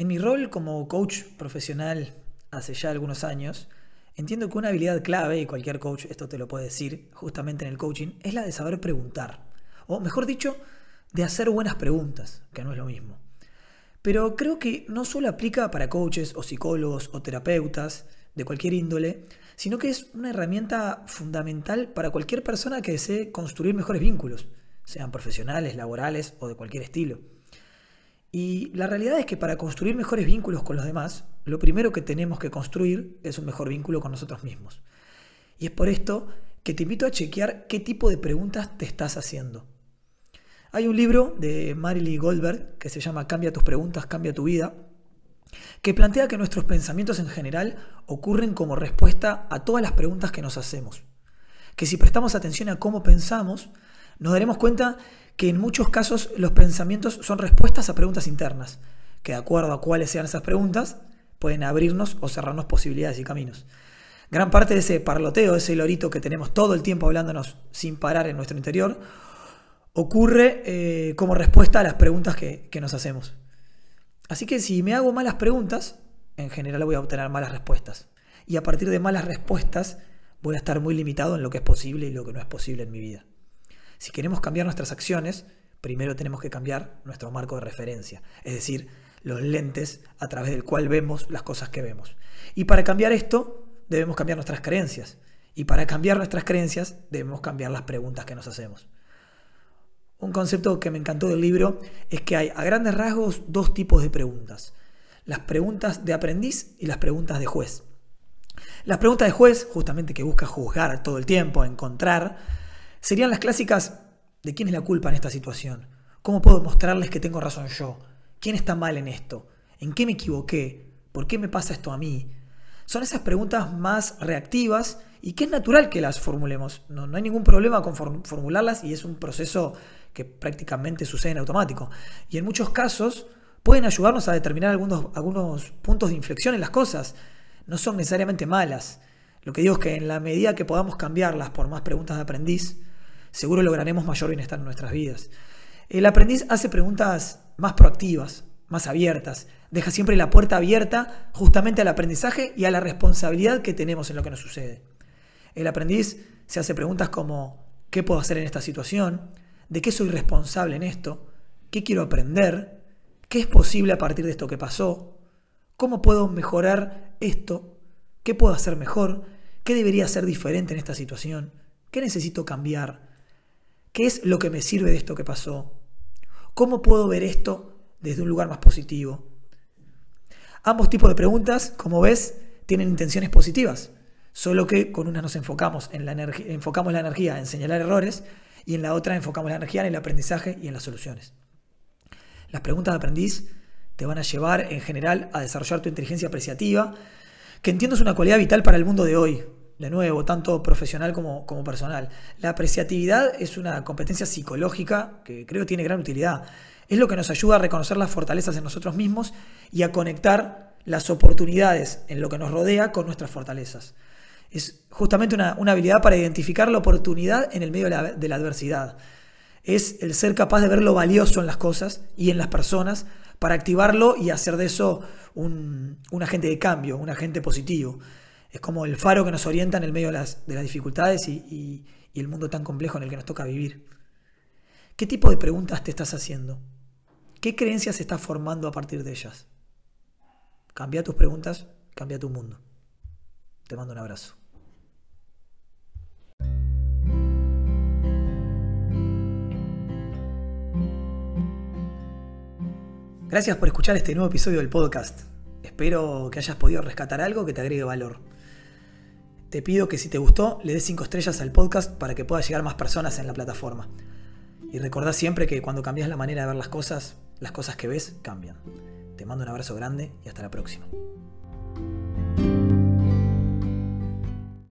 En mi rol como coach profesional hace ya algunos años, entiendo que una habilidad clave, y cualquier coach esto te lo puede decir, justamente en el coaching, es la de saber preguntar. O mejor dicho, de hacer buenas preguntas, que no es lo mismo. Pero creo que no solo aplica para coaches o psicólogos o terapeutas de cualquier índole, sino que es una herramienta fundamental para cualquier persona que desee construir mejores vínculos, sean profesionales, laborales o de cualquier estilo. Y la realidad es que para construir mejores vínculos con los demás, lo primero que tenemos que construir es un mejor vínculo con nosotros mismos. Y es por esto que te invito a chequear qué tipo de preguntas te estás haciendo. Hay un libro de Marily Goldberg que se llama Cambia tus preguntas, cambia tu vida, que plantea que nuestros pensamientos en general ocurren como respuesta a todas las preguntas que nos hacemos. Que si prestamos atención a cómo pensamos, nos daremos cuenta que en muchos casos los pensamientos son respuestas a preguntas internas, que de acuerdo a cuáles sean esas preguntas, pueden abrirnos o cerrarnos posibilidades y caminos. Gran parte de ese parloteo, ese lorito que tenemos todo el tiempo hablándonos sin parar en nuestro interior, ocurre eh, como respuesta a las preguntas que, que nos hacemos. Así que si me hago malas preguntas, en general voy a obtener malas respuestas. Y a partir de malas respuestas voy a estar muy limitado en lo que es posible y lo que no es posible en mi vida. Si queremos cambiar nuestras acciones, primero tenemos que cambiar nuestro marco de referencia, es decir, los lentes a través del cual vemos las cosas que vemos. Y para cambiar esto, debemos cambiar nuestras creencias. Y para cambiar nuestras creencias, debemos cambiar las preguntas que nos hacemos. Un concepto que me encantó del libro es que hay a grandes rasgos dos tipos de preguntas. Las preguntas de aprendiz y las preguntas de juez. Las preguntas de juez, justamente que busca juzgar todo el tiempo, encontrar, Serían las clásicas de quién es la culpa en esta situación. ¿Cómo puedo mostrarles que tengo razón yo? ¿Quién está mal en esto? ¿En qué me equivoqué? ¿Por qué me pasa esto a mí? Son esas preguntas más reactivas y que es natural que las formulemos. No, hay ningún problema con formularlas y es un proceso que prácticamente sucede en automático. Y en muchos casos pueden ayudarnos a determinar algunos, algunos puntos de inflexión en las cosas. No son necesariamente malas. Lo que digo es que en la medida que podamos cambiarlas por más preguntas de aprendiz, seguro lograremos mayor bienestar en nuestras vidas. El aprendiz hace preguntas más proactivas, más abiertas, deja siempre la puerta abierta justamente al aprendizaje y a la responsabilidad que tenemos en lo que nos sucede. El aprendiz se hace preguntas como ¿qué puedo hacer en esta situación? ¿De qué soy responsable en esto? ¿Qué quiero aprender? ¿Qué es posible a partir de esto que pasó? ¿Cómo puedo mejorar esto? ¿Qué puedo hacer mejor? ¿Qué debería ser diferente en esta situación? ¿Qué necesito cambiar? ¿Qué es lo que me sirve de esto que pasó? ¿Cómo puedo ver esto desde un lugar más positivo? Ambos tipos de preguntas, como ves, tienen intenciones positivas, solo que con una nos enfocamos, en la enfocamos la energía en señalar errores y en la otra enfocamos la energía en el aprendizaje y en las soluciones. Las preguntas de aprendiz te van a llevar en general a desarrollar tu inteligencia apreciativa, que entiendo es una cualidad vital para el mundo de hoy, de nuevo, tanto profesional como, como personal. La apreciatividad es una competencia psicológica que creo tiene gran utilidad. Es lo que nos ayuda a reconocer las fortalezas en nosotros mismos y a conectar las oportunidades en lo que nos rodea con nuestras fortalezas. Es justamente una, habilidad para identificar la oportunidad en el medio de la, adversidad. Es el ser capaz de ver lo valioso en las cosas y en las personas para activarlo y hacer de eso un, agente de cambio, un agente positivo es como el faro que nos orienta en el medio de las, dificultades y, y el mundo tan complejo en el que nos toca vivir. ¿Qué tipo de preguntas te estás haciendo? ¿Qué creencias estás formando a partir de ellas? Cambia tus preguntas, cambia tu mundo. Te mando un abrazo. Gracias por escuchar este nuevo episodio del podcast. Espero que hayas podido rescatar algo que te agregue valor. Te pido que si te gustó, le des 5 estrellas al podcast para que pueda llegar más personas en la plataforma. Y recordá siempre que cuando cambias la manera de ver las cosas, las cosas que ves cambian. Te mando un abrazo grande y hasta la próxima.